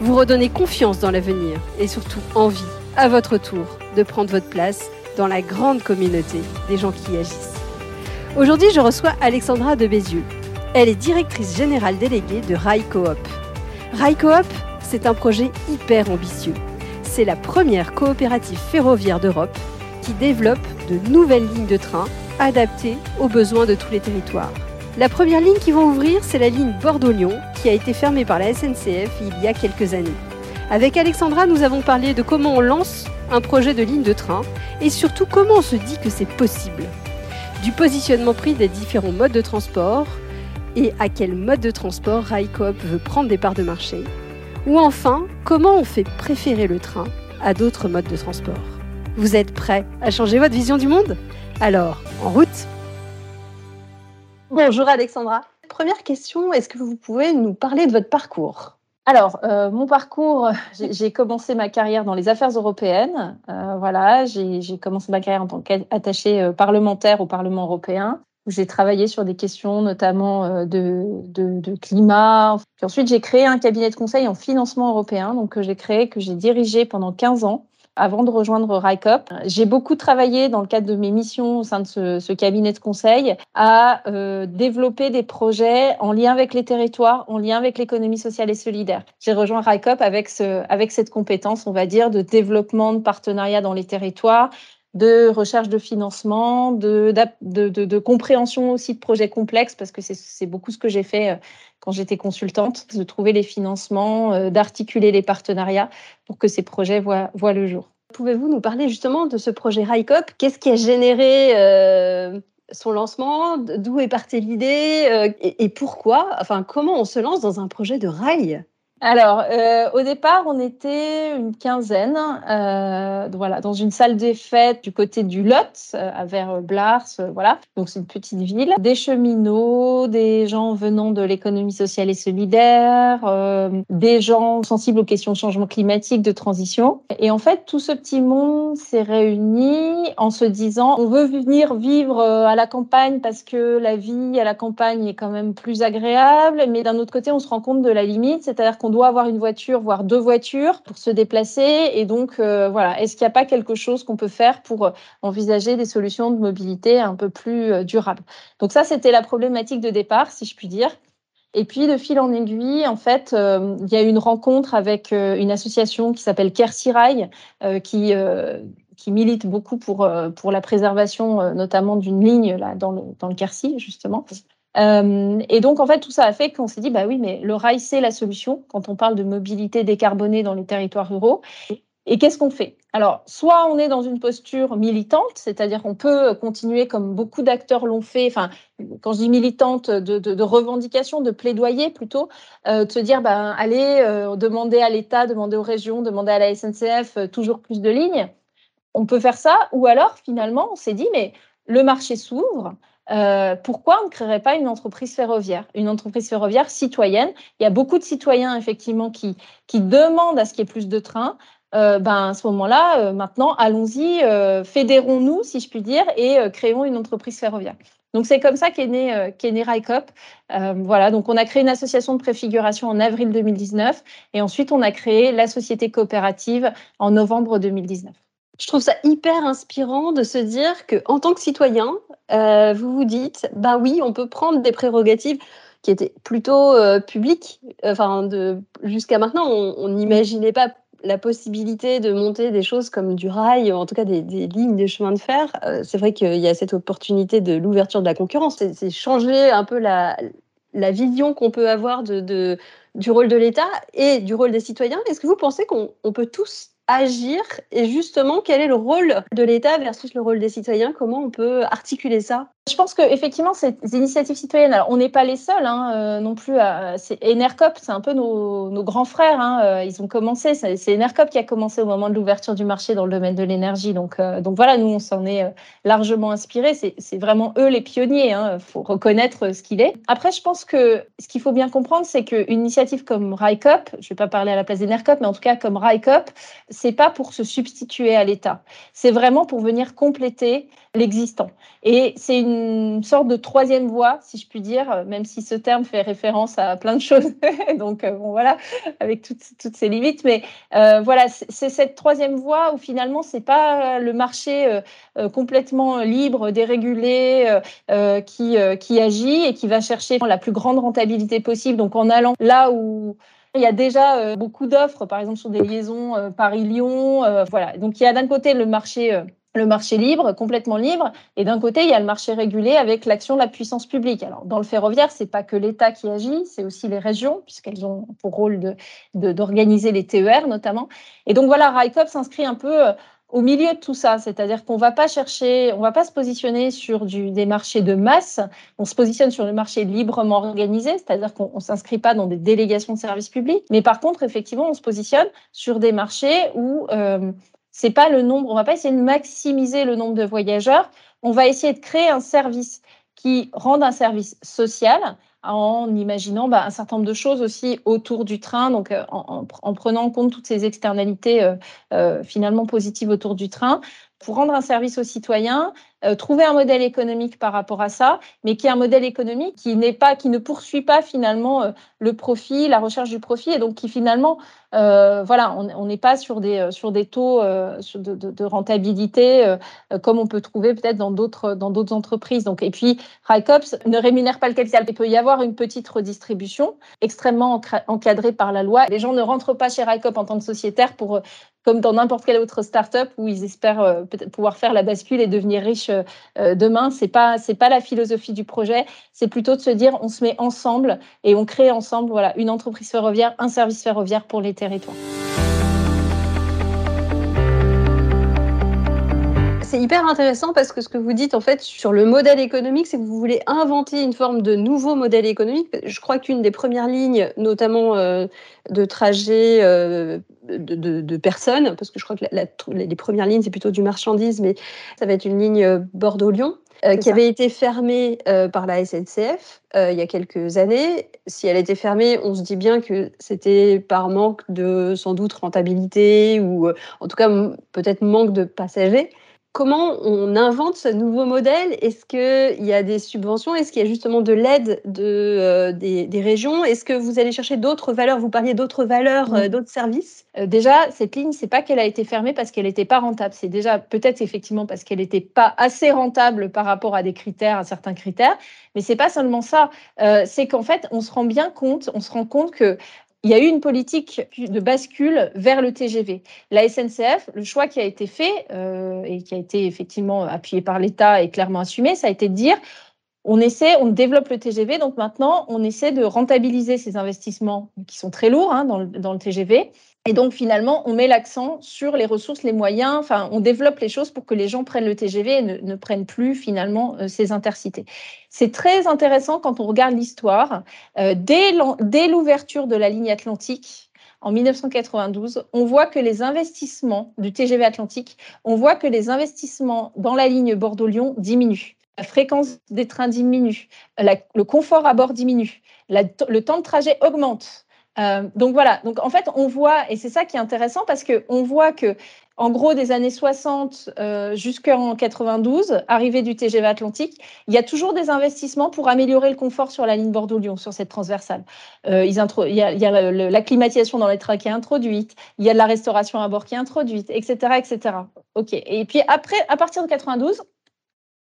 vous redonner confiance dans l'avenir et surtout envie, à votre tour, de prendre votre place dans la grande communauté des gens qui agissent. Aujourd'hui, je reçois Alexandra de Bézieux. Elle est directrice générale déléguée de Rail Coop. C'est un projet hyper ambitieux. C'est la première coopérative ferroviaire d'Europe qui développe de nouvelles lignes de train adaptées aux besoins de tous les territoires. La première ligne qui va ouvrir, c'est la ligne Bordeaux-Lyon, qui a été fermée par la SNCF il y a quelques années. Avec Alexandra, nous avons parlé de comment on lance un projet de ligne de train et surtout comment on se dit que c'est possible. Du positionnement pris des différents modes de transport et à quel mode de transport Railcoop veut prendre des parts de marché. Ou enfin, comment on fait préférer le train à d'autres modes de transport. Vous êtes prêts à changer votre vision du monde? Alors, en route Bonjour Alexandra. Première question, est-ce que vous pouvez nous parler de votre parcours? Alors, euh, mon parcours, j'ai commencé ma carrière dans les affaires européennes. Euh, voilà, j'ai commencé ma carrière en tant qu'attachée euh, parlementaire au Parlement européen. J'ai travaillé sur des questions notamment de, de, de climat. Puis ensuite, j'ai créé un cabinet de conseil en financement européen, donc que j'ai créé, que j'ai dirigé pendant 15 ans avant de rejoindre RICOP. J'ai beaucoup travaillé dans le cadre de mes missions au sein de ce, cabinet de conseil à euh, développer des projets en lien avec les territoires, en lien avec l'économie sociale et solidaire. J'ai rejoint RICOP avec, ce, avec cette compétence, on va dire, de développement de partenariats dans les territoires, de recherche de financement, de, de, de, compréhension aussi de projets complexes, parce que c'est beaucoup ce que j'ai fait euh, quand j'étais consultante, de trouver les financements, euh, d'articuler les partenariats pour que ces projets voient, voient le jour. Pouvez-vous nous parler justement de ce projet RICOP Qu'est-ce qui a généré euh, son lancement? D'où est partie l'idée et, et, pourquoi? Enfin, comment on se lance dans un projet de rail? Alors, euh, au départ, on était une quinzaine, euh, voilà, dans une salle des fêtes du côté du Lot, euh, vers Blars, euh, voilà. Donc c'est une petite ville. Des cheminots, des gens venant de l'économie sociale et solidaire, euh, des gens sensibles aux questions de changement climatique, de transition. Et en fait, tout ce petit monde s'est réuni en se disant, on veut venir vivre à la campagne parce que la vie à la campagne est quand même plus agréable, mais d'un autre côté, on se rend compte de la limite, c'est-à-dire qu'on doit avoir une voiture, voire deux voitures pour se déplacer. Et donc, euh, voilà, est-ce qu'il n'y a pas quelque chose qu'on peut faire pour euh, envisager des solutions de mobilité un peu plus euh, durables? Donc ça, c'était la problématique de départ, si je puis dire. Et puis, de fil en aiguille, en fait, il y a eu une rencontre avec une association qui s'appelle Kersirail, euh, qui, milite beaucoup pour, la préservation, notamment d'une ligne là, dans, le, dans le justement. Euh, et donc, en fait, tout ça a fait qu'on s'est dit, bah oui, mais le rail, c'est la solution quand on parle de mobilité décarbonée dans les territoires ruraux. Et qu'est-ce qu'on fait? Alors, soit on est dans une posture militante, c'est-à-dire qu'on peut continuer comme beaucoup d'acteurs l'ont fait, enfin, quand je dis militante, de, de, de revendication, de plaidoyer plutôt, euh, de se dire, ben, allez, euh, demander à l'État, demander aux régions, demander à la SNCF euh, toujours plus de lignes. On peut faire ça, ou alors, finalement, on s'est dit, mais le marché s'ouvre, euh, pourquoi on ne créerait pas une entreprise ferroviaire, une entreprise ferroviaire citoyenne? Il y a beaucoup de citoyens effectivement qui, qui demandent à ce qu'il y ait plus de trains. Euh, ben, à ce moment-là, euh, maintenant, allons-y, euh, fédérons-nous, si je puis dire, et créons une entreprise ferroviaire. Donc c'est comme ça qu'est né, RICOP. voilà, donc on a créé une association de préfiguration en avril 2019 et ensuite on a créé la société coopérative en novembre 2019. Je trouve ça hyper inspirant de se dire que en tant que citoyen, euh, vous vous dites, bah oui, on peut prendre des prérogatives qui étaient plutôt euh, publiques. Enfin, jusqu'à maintenant, on n'imaginait pas la possibilité de monter des choses comme du rail, ou en tout cas des, lignes de chemin de fer. Euh, c'est vrai qu'il y a cette opportunité de l'ouverture de la concurrence. C'est changer un peu la, vision qu'on peut avoir du rôle de l'État et du rôle des citoyens. Est-ce que vous pensez qu'on peut tous agir et justement quel est le rôle de l'État versus le rôle des citoyens? Comment on peut articuler ça? Je pense qu'effectivement, ces initiatives citoyennes, alors on n'est pas les seuls hein, euh, non plus. c'est Enercop, c'est un peu nos, grands frères. Hein, euh, ils ont commencé, c'est Enercop qui a commencé au moment de l'ouverture du marché dans le domaine de l'énergie. Donc, euh, voilà, nous, on s'en est largement inspiré. C'est vraiment eux les pionniers. Il hein, faut reconnaître ce qu'il est. Après, je pense que ce qu'il faut bien comprendre, c'est qu'une initiative comme RICOP, je ne vais pas parler à la place d'Enercop, mais en tout cas comme RICOP, c'est pas pour se substituer à l'État. C'est vraiment pour venir compléter l'existant. Et c'est une sorte de troisième voie, si je puis dire, même si ce terme fait référence à plein de choses. Donc, euh, bon, voilà, avec toutes, toutes ces limites. Mais euh, voilà, c'est cette troisième voie où finalement, c'est pas le marché euh, complètement libre, dérégulé, qui, qui agit et qui va chercher la plus grande rentabilité possible. Donc, en allant là où il y a déjà beaucoup d'offres, par exemple sur des liaisons Paris-Lyon. voilà. Donc il y a d'un côté le marché le marché libre, complètement libre, et d'un côté, il y a le marché régulé avec l'action de la puissance publique. Alors, dans le ferroviaire, c'est pas que l'État qui agit, c'est aussi les régions, puisqu'elles ont pour rôle de, d'organiser les TER notamment. Et donc voilà, RICOP s'inscrit un peu euh, au milieu de tout ça, c'est-à-dire qu'on va pas chercher, on va pas se positionner sur des marchés de masse, on se positionne sur le marché librement organisé, c'est-à-dire qu'on s'inscrit pas dans des délégations de services publics, mais par contre, effectivement, on se positionne sur des marchés où euh, c'est pas le nombre, on va pas essayer de maximiser le nombre de voyageurs, on va essayer de créer un service qui rende un service social en imaginant bah, un certain nombre de choses aussi autour du train, donc euh, en, prenant en compte toutes ces externalités euh, euh, finalement positives autour du train, pour rendre un service aux citoyens, euh, trouver un modèle économique par rapport à ça, mais qui est un modèle économique qui n'est pas, qui ne poursuit pas finalement euh, le profit, la recherche du profit, et donc qui finalement, euh, voilà, on n'est pas sur des sur des taux de, rentabilité comme on peut trouver peut-être dans d'autres dans d'autres entreprises. Donc et puis RICOPS ne rémunère pas le capital. Il peut y avoir une petite redistribution extrêmement encadrée par la loi. Les gens ne rentrent pas chez RICOP en tant que sociétaire pour comme dans n'importe quelle autre start-up où ils espèrent euh, pouvoir faire la bascule et devenir riches euh, euh, demain. C'est pas c'est pas la philosophie du projet. C'est plutôt de se dire on se met ensemble et on crée ensemble voilà une entreprise ferroviaire, un service ferroviaire pour les territoires. C'est hyper intéressant parce que ce que vous dites en fait sur le modèle économique, c'est que vous voulez inventer une forme de nouveau modèle économique. Je crois qu'une des premières lignes, notamment euh, de trajet euh, de, personnes, parce que je crois que les premières lignes c'est plutôt du marchandise, mais ça va être une ligne euh, Bordeaux-Lyon. qui avait été fermée par la SNCF il y a quelques années. Si elle était fermée, on se dit bien que c'était par manque de sans doute rentabilité ou en tout cas peut-être manque de passagers comment on invente ce nouveau modèle? Est-ce qu'il y a des subventions? Est-ce qu'il y a justement de l'aide de, euh, des, régions? Est-ce que vous allez chercher d'autres valeurs? Vous parliez d'autres valeurs, euh, d'autres services? Euh, Déjà, cette ligne, c'est pas qu'elle a été fermée parce qu'elle n'était pas rentable. C'est déjà peut-être effectivement parce qu'elle n'était pas assez rentable par rapport à des critères, à certains critères. Mais c'est pas seulement ça. c'est qu'en fait, on se rend bien compte, on se rend compte que il y a eu une politique de bascule vers le TGV. La SNCF, le choix qui a été fait euh, et qui a été effectivement appuyé par l'État et clairement assumé, ça a été de dire on essaie, on développe le TGV, donc maintenant on essaie de rentabiliser ces investissements qui sont très lourds hein, dans, le, dans le TGV et donc finalement, on met l'accent sur les ressources, les moyens, enfin, on développe les choses pour que les gens prennent le TGV et ne, prennent plus finalement euh, ces intercités. C'est très intéressant quand on regarde l'histoire. Euh, dès l'ouverture de la ligne Atlantique, en 1992, on voit que les investissements du TGV Atlantique, on voit que les investissements dans la ligne Bordeaux-Lyon diminuent. La fréquence des trains diminue, le confort à bord diminue, le temps de trajet augmente. Euh, donc voilà, donc en fait on voit, et c'est ça qui est intéressant parce qu'on voit que en gros des années 60 euh, jusqu'en 92, arrivée du TGV Atlantique, il y a toujours des investissements pour améliorer le confort sur la ligne Bordeaux-Lyon, sur cette transversale. Euh, il y a, la climatisation dans les trains qui est introduite, il y a de la restauration à bord qui est introduite, etc. etc. Et puis après, à partir de 92,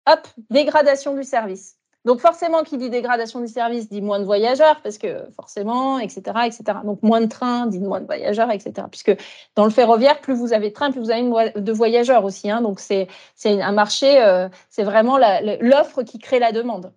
hop, dégradation du service. Donc forcément, qui dit dégradation du service dit moins de voyageurs, parce que forcément, etc., etc. Donc moins de trains dit moins de voyageurs, etc. Puisque dans le ferroviaire, plus vous avez de trains, plus vous avez de voyageurs aussi. Hein. Donc c'est un marché, euh, c'est vraiment l'offre qui crée la demande.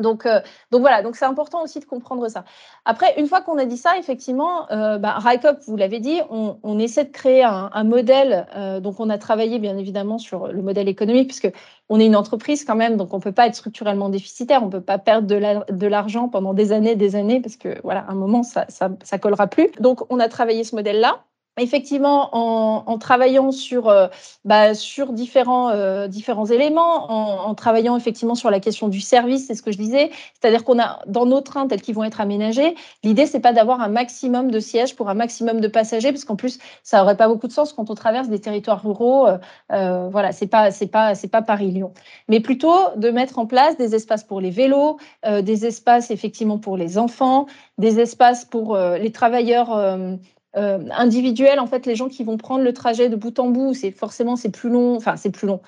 Donc, euh, donc voilà, donc c'est important aussi de comprendre ça. Après, une fois qu'on a dit ça, effectivement, euh, bah, vous l'avez dit, on, essaie de créer un, modèle. Euh, donc, on a travaillé bien évidemment sur le modèle économique, puisque on est une entreprise quand même, donc on peut pas être structurellement déficitaire, on peut pas perdre de l'argent pendant des années, des années, parce que voilà, à un moment ça, ça, ça collera plus. Donc, on a travaillé ce modèle-là effectivement, en, travaillant sur, euh, bah, euh, différents éléments, en, travaillant effectivement sur la question du service, c'est ce que je disais, c'est-à-dire qu'on a dans nos trains tels qu'ils vont être aménagés, l'idée c'est pas d'avoir un maximum de sièges pour un maximum de passagers, parce qu'en plus ça aurait pas beaucoup de sens quand on traverse des territoires ruraux. Euh, voilà, c'est pas c'est pas c'est pas Paris-Lyon, mais plutôt de mettre en place des espaces pour les vélos, des espaces effectivement pour les enfants, des espaces pour les travailleurs euh, en fait, les gens qui vont prendre le trajet de bout en bout, c'est forcément c'est plus long. Enfin, c'est plus long.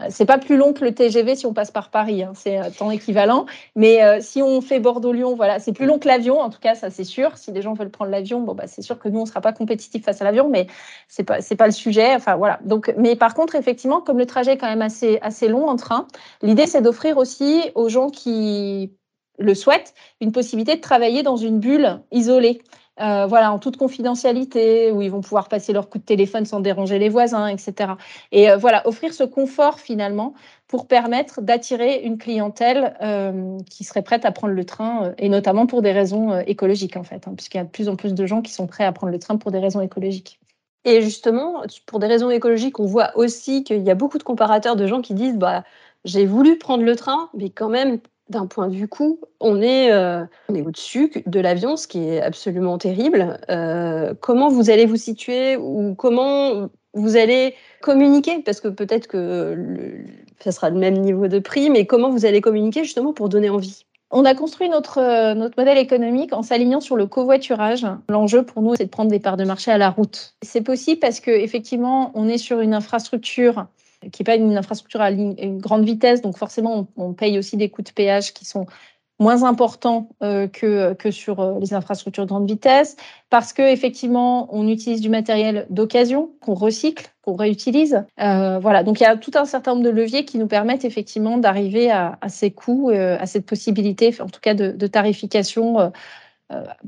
Euh, c'est pas plus long que le TGV si on passe par Paris, hein, c'est temps équivalent. Mais euh, si on fait Bordeaux-Lyon, voilà, c'est plus long que l'avion. En tout cas, ça c'est sûr. Si les gens veulent prendre l'avion, bon bah c'est sûr que nous on sera pas compétitif face à l'avion, mais c'est pas c'est pas le sujet. Enfin voilà. Donc, mais par contre, effectivement, comme le trajet est quand même assez assez long en train, l'idée c'est d'offrir aussi aux gens qui le souhaitent une possibilité de travailler dans une bulle isolée. Euh, voilà, en toute confidentialité, où ils vont pouvoir passer leur coup de téléphone sans déranger les voisins, etc. Et euh, voilà, offrir ce confort finalement pour permettre d'attirer une clientèle euh, qui serait prête à prendre le train, et notamment pour des raisons écologiques en fait, hein, puisqu'il y a de plus en plus de gens qui sont prêts à prendre le train pour des raisons écologiques. Et justement, pour des raisons écologiques, on voit aussi qu'il y a beaucoup de comparateurs de gens qui disent bah, j'ai voulu prendre le train, mais quand même, d'un point de vue coût, on est, euh, au-dessus de l'avion, ce qui est absolument terrible. Euh, comment vous allez vous situer ou comment vous allez communiquer? Parce que peut-être que ça sera le même niveau de prix, mais comment vous allez communiquer justement pour donner envie? On a construit notre, euh, notre modèle économique en s'alignant sur le covoiturage. L'enjeu pour nous, c'est de prendre des parts de marché à la route. C'est possible parce que effectivement, on est sur une infrastructure qui n'est pas une infrastructure à une grande vitesse, donc forcément on, paye aussi des coûts de péage qui sont moins importants euh, que, que sur euh, les infrastructures de grande vitesse, parce que effectivement on utilise du matériel d'occasion qu'on recycle, qu'on réutilise. Euh, voilà, donc il y a tout un certain nombre de leviers qui nous permettent effectivement d'arriver à, ces coûts, à cette possibilité, en tout cas de, tarification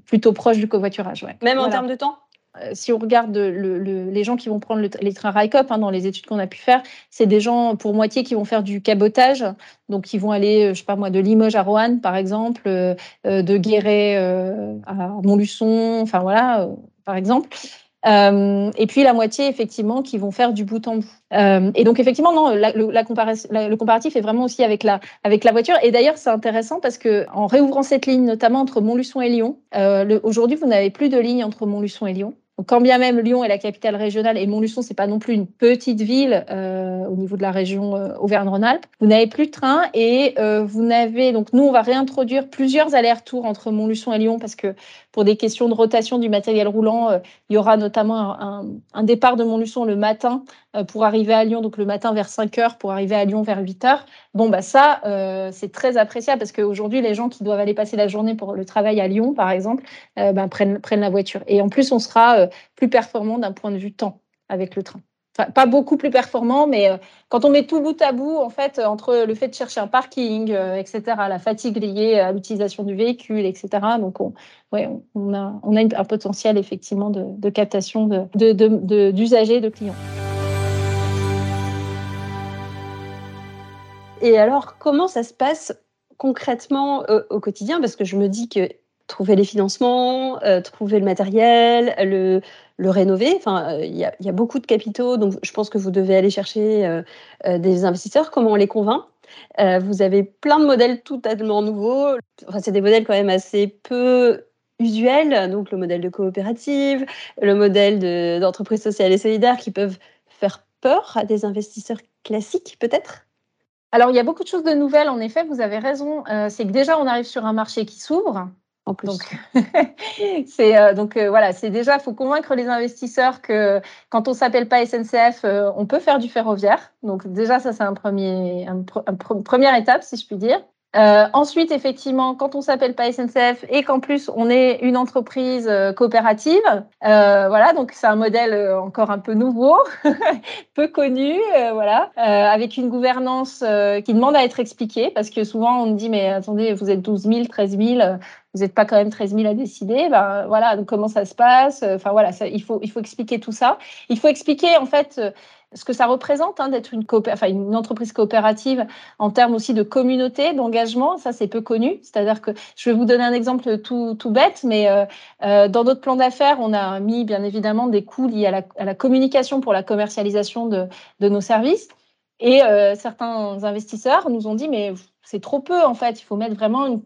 plutôt proche du covoiturage. Même en termes de temps? Si on regarde les gens qui vont prendre les trains RICOP hein, dans les études qu'on a pu faire, c'est des gens pour moitié qui vont faire du cabotage, donc qui vont aller, euh, je sais pas moi, de Limoges à Roanne par exemple, euh, de Guéret à Montluçon, enfin voilà, par exemple. et puis la moitié, effectivement, qui vont faire du bout en bout. et donc, effectivement, non, le comparatif est vraiment aussi avec la, avec la voiture. Et d'ailleurs, c'est intéressant parce que en réouvrant cette ligne, notamment entre Montluçon et Lyon, aujourd'hui, vous n'avez plus de ligne entre Montluçon et Lyon. Quand bien même Lyon est la capitale régionale et Montluçon, c'est pas non plus une petite ville euh, au niveau de la région euh, Auvergne-Rhône-Alpes, vous n'avez plus de train et euh, vous n'avez donc nous on va réintroduire plusieurs allers-retours entre Montluçon et Lyon parce que pour des questions de rotation du matériel roulant, il y aura notamment un, départ de Montluçon le matin pour arriver à Lyon, donc le matin vers 5 heures pour arriver à Lyon vers 8 heures. Bon bah ça c'est très appréciable parce qu'aujourd'hui les gens qui doivent aller passer la journée pour le travail à Lyon par exemple ben, prennent prennent la voiture et en plus on sera plus performant d'un point de vue temps avec le train. Enfin, pas beaucoup plus performant, mais euh, quand on met tout bout à bout, en fait, euh, entre le fait de chercher un parking, etc., la fatigue liée à l'utilisation du véhicule, etc., donc on, ouais, on, a, un potentiel effectivement de, captation d'usagers, de clients. Et alors, comment ça se passe concrètement au quotidien? Parce que je me dis que trouver les financements, euh, trouver le matériel, le, rénover. Enfin, euh, il y, a, y, a beaucoup de capitaux, donc je pense que vous devez aller chercher euh, des investisseurs. Comment on les convainc Vous avez plein de modèles totalement nouveaux. Enfin, c'est des modèles quand même assez peu usuels, donc le modèle de coopérative, le modèle d'entreprise sociale et solidaire qui peuvent faire peur à des investisseurs classiques peut-être? Alors, il y a beaucoup de choses de nouvelles, en effet, vous avez raison. c'est que déjà, on arrive sur un marché qui s'ouvre, en plus. Donc, c'est euh, donc euh, voilà, c'est déjà, faut convaincre les investisseurs que quand on s'appelle pas SNCF, euh, on peut faire du ferroviaire. Donc déjà, ça c'est un premier, un, première étape, si je puis dire. Euh, ensuite, effectivement, quand on s'appelle pas SNCF et qu'en plus on est une entreprise euh, coopérative, euh, voilà, donc c'est un modèle encore un peu nouveau, peu connu, voilà, avec une gouvernance qui demande à être expliquée parce que souvent on me dit mais attendez, vous êtes 12 000, 13 000, vous n'êtes pas quand même 13 000 à décider, ben voilà, donc comment ça se passe Enfin voilà, il faut il faut expliquer tout ça. Il faut expliquer en fait ce que ça représente hein, d'être une, entreprise coopérative en termes aussi de communauté, d'engagement. Ça, c'est peu connu. C'est-à-dire que je vais vous donner un exemple tout, bête, mais euh, euh, dans notre plan d'affaires, on a mis bien évidemment des coûts liés à la, communication pour la commercialisation de nos services. Et euh, certains investisseurs nous ont dit, mais c'est trop peu en fait. Il faut mettre vraiment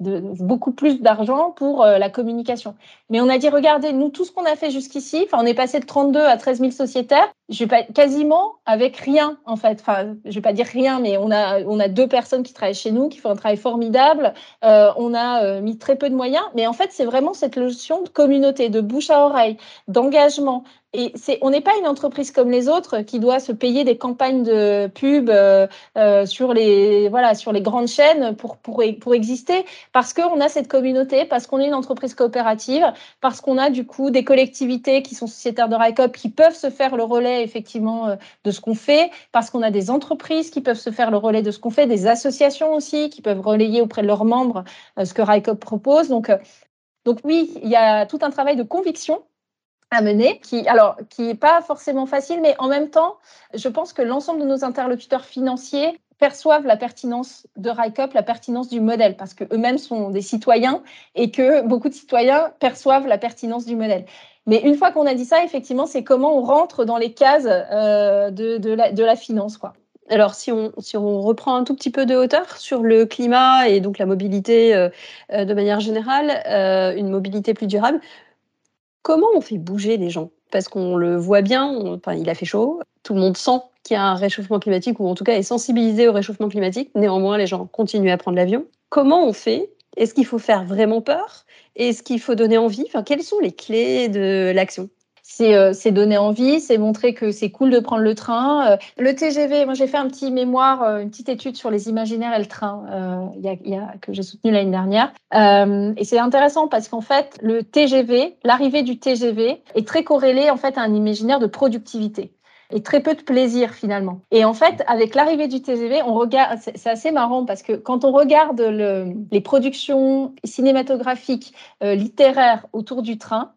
beaucoup plus d'argent pour euh, la communication. Mais on a dit, regardez, nous, tout ce qu'on a fait jusqu'ici, on est passé de 32 à 13 000 sociétaires, je pas, quasiment avec rien en fait. Enfin, je vais pas dire rien, mais on a, on a deux personnes qui travaillent chez nous, qui font un travail formidable. Euh, on a mis très peu de moyens, mais en fait, c'est vraiment cette notion de communauté, de bouche à oreille, d'engagement, et on n'est pas une entreprise comme les autres qui doit se payer des campagnes de pub euh, euh, sur les grandes chaînes pour exister parce qu'on a cette communauté, parce qu'on est une entreprise coopérative, parce qu'on a du coup des collectivités qui sont sociétaires de RICOP qui peuvent se faire le relais effectivement euh, de ce qu'on fait, parce qu'on a des entreprises qui peuvent se faire le relais de ce qu'on fait, des associations aussi qui peuvent relayer auprès de leurs membres ce que RICOP propose. Donc oui, il y a tout un travail de conviction à mener, qui alors qui est pas forcément facile, mais en même temps, je pense que l'ensemble de nos interlocuteurs financiers perçoivent la pertinence de RICOP, la pertinence du modèle, parce qu'eux-mêmes sont des citoyens et que beaucoup de citoyens perçoivent la pertinence du modèle. Mais une fois qu'on a dit ça, effectivement, c'est comment on rentre dans les cases euh, de, de, la, de la finance. Quoi. Alors, si on, si on reprend un tout petit peu de hauteur sur le climat et donc la mobilité euh, euh, de manière générale, une mobilité plus durable, Comment on fait bouger les gens? Parce qu'on le voit bien, il a fait chaud, tout le monde sent qu'il y a un réchauffement climatique, ou en tout cas est sensibilisé au réchauffement climatique. Néanmoins, les gens continuent à prendre l'avion. Comment on fait? Est-ce qu'il faut faire vraiment peur? Est-ce qu'il faut donner envie? Enfin, Quelles sont les clés de l'action? C'est donner envie, c'est montrer que c'est cool de prendre le train. Euh, le TGV, moi j'ai fait un petit mémoire, euh, une petite étude sur les imaginaires et le train y a, y a, que j'ai soutenu l'année dernière. et c'est intéressant parce qu'en fait, le TGV, l'arrivée du TGV est très corrélée en fait à un imaginaire de productivité et très peu de plaisir finalement. Et en fait, avec l'arrivée du TGV, on regarde, c'est assez marrant parce que quand on regarde le, les productions cinématographiques, littéraires autour du train,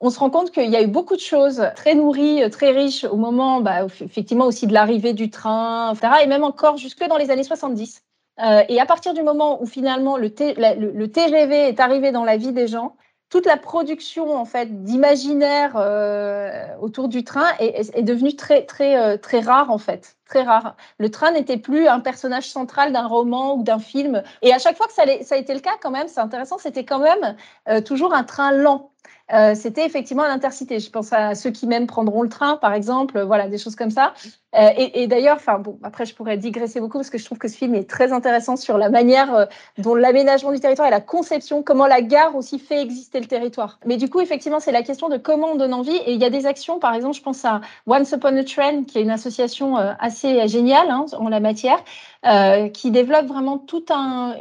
on se rend compte qu'il y a eu beaucoup de choses très nourries, très riches au moment, bah, effectivement aussi de l'arrivée du train, etc. Et même encore jusque dans les années 70. Euh, et à partir du moment où finalement le, TGV est arrivé dans la vie des gens, toute la production en fait d'imaginaire euh, autour du train est, devenue très très euh, très rare en fait, très rare. Le train n'était plus un personnage central d'un roman ou d'un film. Et à chaque fois que ça, ça, a été le cas quand même, c'est intéressant, c'était quand même toujours un train lent. Euh, c'était effectivement l'intercité. Je pense à ceux qui même prendront le train, par exemple, voilà, des choses comme ça. Euh, et, d'ailleurs, bon, après je pourrais digresser beaucoup parce que je trouve que ce film est très intéressant sur la manière euh, dont l'aménagement du territoire et la conception, comment la gare aussi fait exister le territoire. Mais du coup, effectivement, c'est la question de comment on donne envie. Et il y a des actions, par exemple, je pense à Once Upon a Train, qui est une association assez géniale hein, en la matière, qui développe vraiment tout un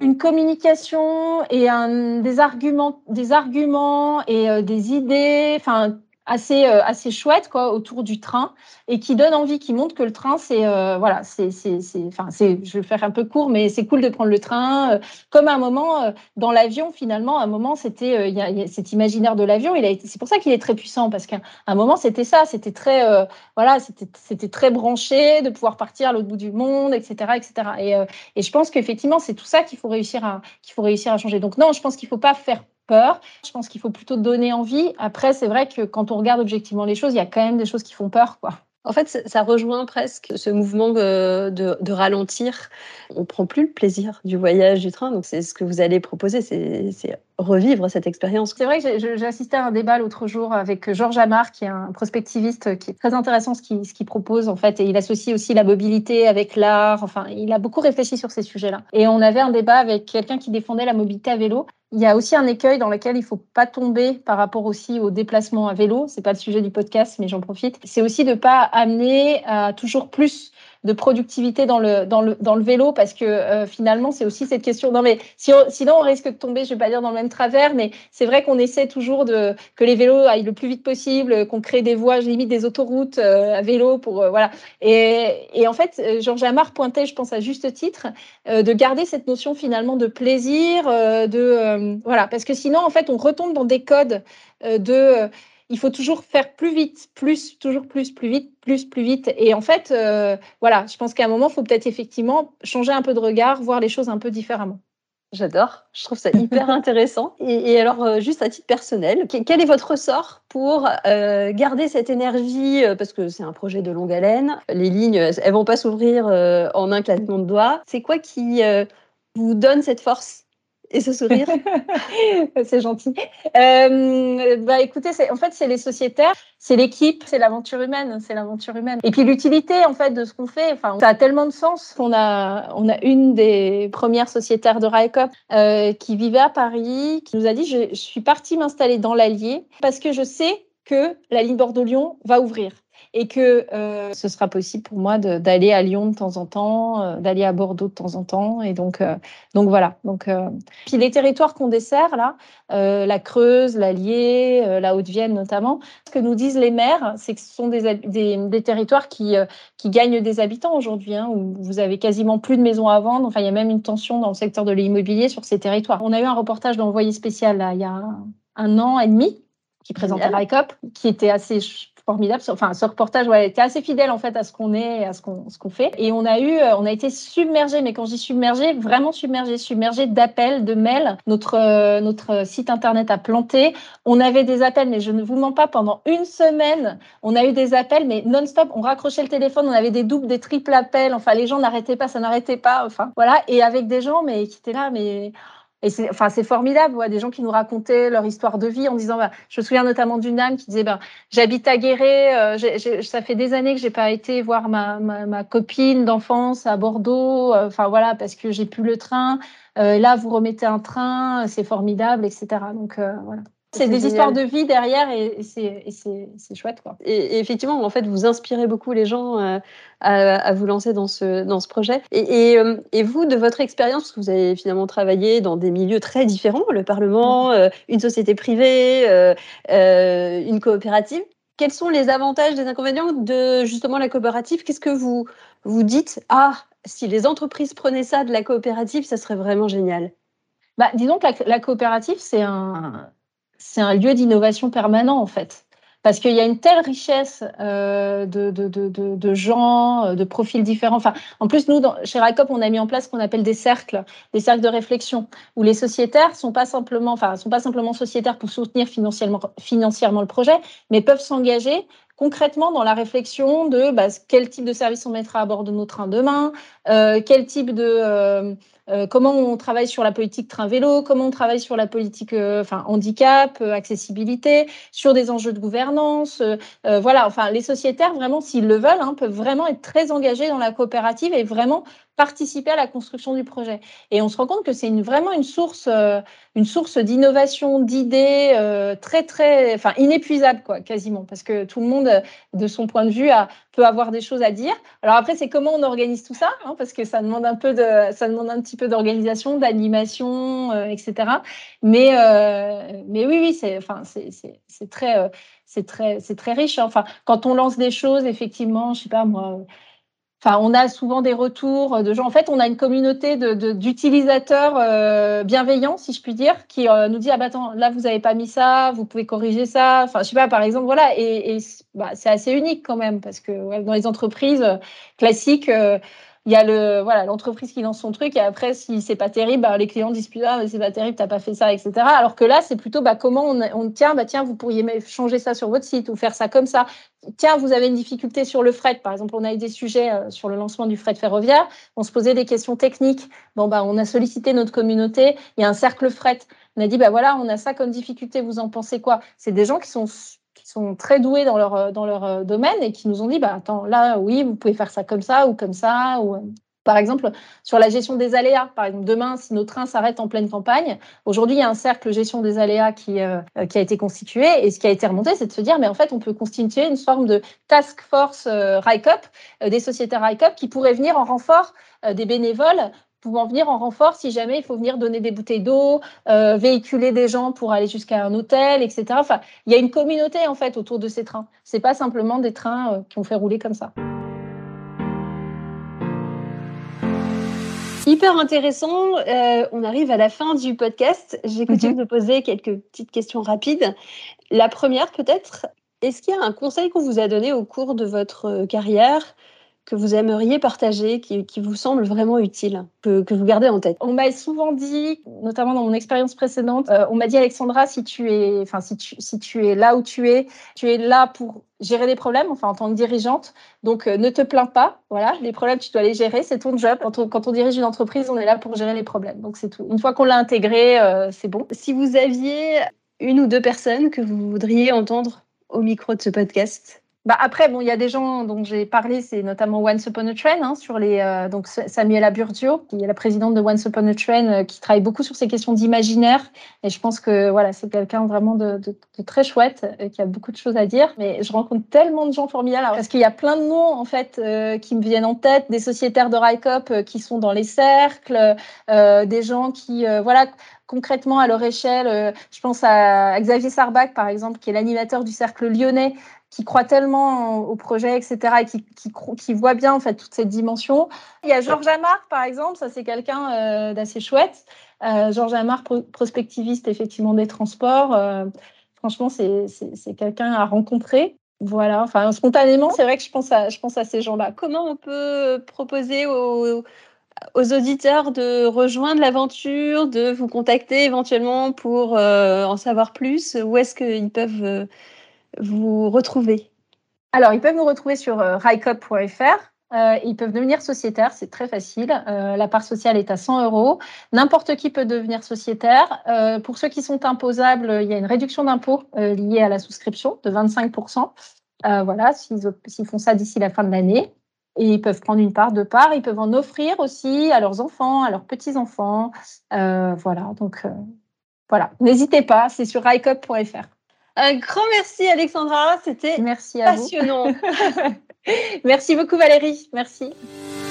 une communication et un, des arguments, des arguments et euh, des idées, enfin assez euh, assez chouette quoi autour du train et qui donne envie, qui montre que le train c'est euh, voilà c'est c'est enfin c'est je vais faire un peu court mais c'est cool de prendre le train comme à un moment dans l'avion finalement un moment c'était il y, a cet imaginaire de l'avion il a c'est pour ça qu'il est très puissant parce qu'à un moment c'était ça c'était très voilà c'était c'était très branché de pouvoir partir à l'autre bout du monde etc etc et et je pense qu'effectivement c'est tout ça qu'il faut réussir à qu'il faut réussir à changer. Donc non je pense qu'il faut pas faire peur. Je pense qu'il faut plutôt donner envie. Après, c'est vrai que quand on regarde objectivement les choses, il y a quand même des choses qui font peur, quoi. En fait, ça rejoint presque ce mouvement de, de, ralentir. On prend plus le plaisir du voyage du train, donc c'est ce que vous allez proposer, c'est revivre cette expérience. C'est vrai que j'ai assisté à un débat l'autre jour avec Georges Amar, qui est un prospectiviste qui est très intéressant ce qu'il ce propose en fait, et il associe aussi la mobilité avec l'art. Enfin, il a beaucoup réfléchi sur ces sujets-là. Et on avait un débat avec quelqu'un qui défendait la mobilité à vélo il y a aussi un écueil dans lequel il faut pas tomber par rapport aussi au déplacement à vélo. C'est pas le sujet du podcast, mais j'en profite. C'est aussi de pas amener à toujours plus de productivité dans le, dans le, dans le vélo parce que euh, finalement, c'est aussi cette question. Non, mais si sinon, on risque de tomber, je vais pas dire dans le même travers, mais c'est vrai qu'on essaie toujours de, que les vélos aillent le plus vite possible, qu'on crée des voies, limite des autoroutes euh, à vélo pour, euh, voilà. Et, et, en fait, Georges Amar pointait, je pense à juste titre, de garder cette notion finalement de plaisir, de, voilà, parce que sinon, en fait, on retombe dans des codes de il faut toujours faire plus vite, plus, toujours plus, plus vite, plus, plus vite. Et en fait, euh, voilà, je pense qu'à un moment, il faut peut-être effectivement changer un peu de regard, voir les choses un peu différemment. J'adore, je trouve ça hyper intéressant. Et, alors, euh, juste à titre personnel, quel est votre ressort pour euh, garder cette énergie Parce que c'est un projet de longue haleine, les lignes, elles vont pas s'ouvrir en un claquement de doigts. C'est quoi qui vous donne cette force? Et ce sourire. c'est gentil. Euh, bah écoutez, en fait, c'est les sociétaires, c'est l'équipe, c'est l'aventure humaine, c'est l'aventure humaine. Et puis l'utilité en fait de ce qu'on fait. Enfin, ça a tellement de sens qu'on a, on a une des premières sociétaires de Raikop euh, qui vivait à Paris, qui nous a dit je, je suis partie m'installer dans l'Allier parce que je sais que la ligne Bordeaux-Lyon va ouvrir et que euh, ce sera possible pour moi d'aller à Lyon de temps en temps, euh, d'aller à Bordeaux de temps en temps. Et donc, euh, donc voilà. Donc, puis les territoires qu'on dessert là, la Creuse, l'Allier, la Haute-Vienne notamment, ce que nous disent les maires, c'est que ce sont des, des, des territoires qui, qui gagnent des habitants aujourd'hui, hein, où vous avez quasiment plus de maisons à vendre. Enfin, il y a même une tension dans le secteur de l'immobilier sur ces territoires. On a eu un reportage d'envoyé spécial là, il y a un an et demi qui présentait RICOP, qui était assez formidable. Enfin, ce reportage était assez fidèle en fait à ce qu'on est à ce qu'on fait. Et on a eu, euh, on a été submergé, mais quand je dis submergé, vraiment submergé, submergé d'appels, de mails. Notre euh, notre site internet a planté. On avait des appels, mais je ne vous mens pas, pendant une semaine, on a eu des appels, mais non-stop. On raccrochait le téléphone, on avait des doubles, des triples appels. Enfin, les gens n'arrêtaient pas, ça n'arrêtait pas. Enfin, voilà. Et avec des gens, mais qui étaient là, mais et c'est, enfin, c'est formidable, ouais, des gens qui nous racontaient leur histoire de vie en disant, bah, je me souviens notamment d'une dame qui disait, bah, j'habite à Guéret, euh, ça fait des années que j'ai pas été voir ma, copine d'enfance à Bordeaux, euh, voilà, parce que j'ai plus le train. Euh, là, vous remettez un train, c'est formidable, etc. Donc voilà. C'est des histoires de vie derrière et, c'est chouette. Quoi. Et, effectivement, en fait, vous inspirez beaucoup les gens euh, à, vous lancer dans ce, dans ce projet. Euh, et, vous, de votre expérience, vous avez finalement travaillé dans des milieux très différents, le Parlement, euh, une société privée, une coopérative, quels sont les avantages, les inconvénients de justement la coopérative? Qu'est-ce que vous vous dites Ah, si les entreprises prenaient ça de la coopérative, ça serait vraiment génial? Bah, disons que la coopérative, c'est un, c'est un lieu d'innovation permanent en fait. Parce qu'il y a une telle richesse euh, de, de, de, gens, euh, de profils différents. Enfin, en plus, nous, chez RICOP, on a mis en place ce qu'on appelle des cercles, des cercles de réflexion, où les sociétaires sont pas simplement, enfin, sont pas simplement sociétaires pour soutenir financièrement, financièrement le projet, mais peuvent s'engager concrètement dans la réflexion de bah, quel type de service on mettra à bord de nos trains demain, euh, quel type de euh, euh, comment on travaille sur la politique train-vélo, comment on travaille sur la politique enfin, handicap, accessibilité, sur des enjeux de gouvernance. voilà, enfin, les sociétaires, vraiment, s'ils le veulent, hein, peuvent vraiment être très engagés dans la coopérative et vraiment participer à la construction du projet. Et on se rend compte que c'est une, vraiment une source, une source d'innovation, d'idées très, très, enfin, inépuisable, quoi, quasiment, parce que tout le monde, de son point de vue, peut avoir des choses à dire. Alors après, c'est comment on organise tout ça, hein, parce que ça demande un peu ça demande un petit peu d'organisation, d'animation, euh, etc. Mais, euh, mais oui, oui, c'est, enfin, c'est, c'est, très, euh, c'est très, c'est très riche. Hein. Enfin, quand on lance des choses, effectivement, je sais pas moi On a souvent des retours de gens. En fait, on a une communauté d'utilisateurs euh, bienveillants, si je puis dire, qui euh, nous dit ah bah attends, là vous avez pas mis ça, vous pouvez corriger ça. Enfin, je sais pas, par exemple, voilà. Et, bah, c'est assez unique quand même parce que dans les entreprises classiques. Euh, il y a le voilà l'entreprise qui lance son truc et après si c'est pas terrible bah, les clients disent plus ah c'est pas terrible t'as pas fait ça etc alors que là c'est plutôt bah comment on, on tient bah tiens vous pourriez changer ça sur votre site ou faire ça comme ça. Tiens vous avez une difficulté sur le fret. Par exemple on a eu des sujets euh, sur le lancement du fret ferroviaire. On se posait des questions techniques. Bon bah on a sollicité notre communauté. Il y a un cercle fret. On a dit bah voilà on a ça comme difficulté. Vous en pensez quoi? C'est des gens qui sont sont très doués dans leur, dans leur euh, domaine et qui nous ont dit bah, attends, là, oui, vous pouvez faire ça comme ça ou comme ça. Ou... Euh. Par exemple, sur la gestion des aléas. Par exemple, demain, si nos trains s'arrêtent en pleine campagne, aujourd'hui, il y a un cercle gestion des aléas qui, euh, qui a été constitué. Et ce qui a été remonté, c'est de se dire, mais en fait, on peut constituer une forme de task force euh, RICOP, euh, des sociétés RICOP, qui pourraient venir en renfort des bénévoles pouvant venir en renfort si jamais il faut venir donner des bouteilles d'eau, véhiculer des gens pour aller jusqu'à un hôtel, etc. Enfin, il y a une communauté en fait autour de ces trains. C'est pas simplement des trains qui ont fait rouler comme ça. Hyper intéressant. Euh, on arrive à la fin du podcast. J'ai coutume mhm. de poser quelques petites questions rapides. La première, peut-être, est-ce qu'il y a un conseil qu'on vous a donné au cours de votre carrière que vous aimeriez partager, qui, vous semble vraiment utile, que, vous gardez en tête? On m'a souvent dit, notamment dans mon expérience précédente, euh, on m'a dit Alexandra, si tu es, enfin si tu, si tu es là où tu es, tu es là pour gérer des problèmes, enfin en tant que dirigeante. Donc euh, ne te plains pas, voilà, les problèmes tu dois les gérer, c'est ton job. Quand on, quand on, dirige une entreprise, on est là pour gérer les problèmes. Donc c'est tout. Une fois qu'on l'a intégré, euh, c'est bon. Si vous aviez une ou deux personnes que vous voudriez entendre au micro de ce podcast, bah après, bon, il y a des gens dont j'ai parlé, c'est notamment Once Upon a Train, hein, sur les, euh, donc Samuela Burdio, qui est la présidente de Once Upon a Train, euh, qui travaille beaucoup sur ces questions d'imaginaire. Et je pense que voilà, c'est quelqu'un vraiment de, très chouette, et qui a beaucoup de choses à dire. Mais je rencontre tellement de gens formidables, parce qu'il y a plein de noms en fait euh, qui me viennent en tête, des sociétaires de RICOP qui sont dans les cercles, des gens qui, voilà, concrètement à leur échelle. je pense à Xavier Sarbach, par exemple, qui est l'animateur du Cercle lyonnais, qui croit tellement au projet, etc., et qui, qui, qui, voit bien en fait toute cette dimension. Il y a Georges Amar, par exemple, ça c'est quelqu'un euh, d'assez chouette. Euh, Georges Amar, prospectiviste effectivement des transports. Euh, franchement, c'est quelqu'un à rencontrer. Voilà, enfin spontanément, c'est vrai que je pense à, je pense à ces gens-là. Comment on peut proposer aux auditeurs de rejoindre l'aventure, de vous contacter éventuellement pour en savoir plus? Où est-ce qu'ils peuvent vous retrouver Alors, ils peuvent nous retrouver sur euh, euh, ils peuvent devenir sociétaires, c'est très facile. Euh, la part sociale est à 100 euros. N'importe qui peut devenir sociétaire. Pour ceux qui sont imposables, il y a une réduction d'impôt liée à la souscription de 25%. voilà, s'ils font ça d'ici la fin de l'année. Et ils peuvent prendre une part, deux parts. Ils peuvent en offrir aussi à leurs enfants, à leurs petits-enfants. voilà, donc voilà. N'hésitez pas, c'est sur rycup.fr. Un grand merci Alexandra, c'était passionnant. merci beaucoup Valérie, merci.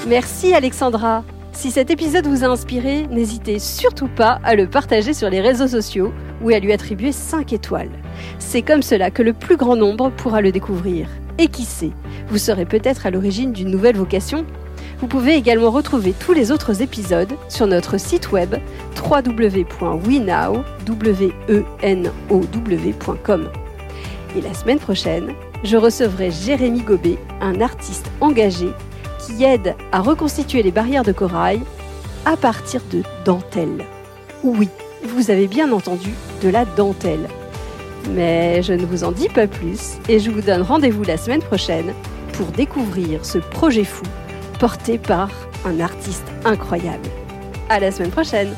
Merci Alexandra. Si cet épisode vous a inspiré, n'hésitez surtout pas à le partager sur les réseaux sociaux ou à lui attribuer 5 étoiles. C'est comme cela que le plus grand nombre pourra le découvrir. Et qui sait, vous serez peut-être à l'origine d'une nouvelle vocation vous pouvez également retrouver tous les autres épisodes sur notre site web www.wenow.com. Et la semaine prochaine, je recevrai Jérémy Gobet, un artiste engagé qui aide à reconstituer les barrières de corail à partir de dentelle. Oui, vous avez bien entendu, de la dentelle. Mais je ne vous en dis pas plus et je vous donne rendez-vous la semaine prochaine pour découvrir ce projet fou porté par un artiste incroyable. À la semaine prochaine!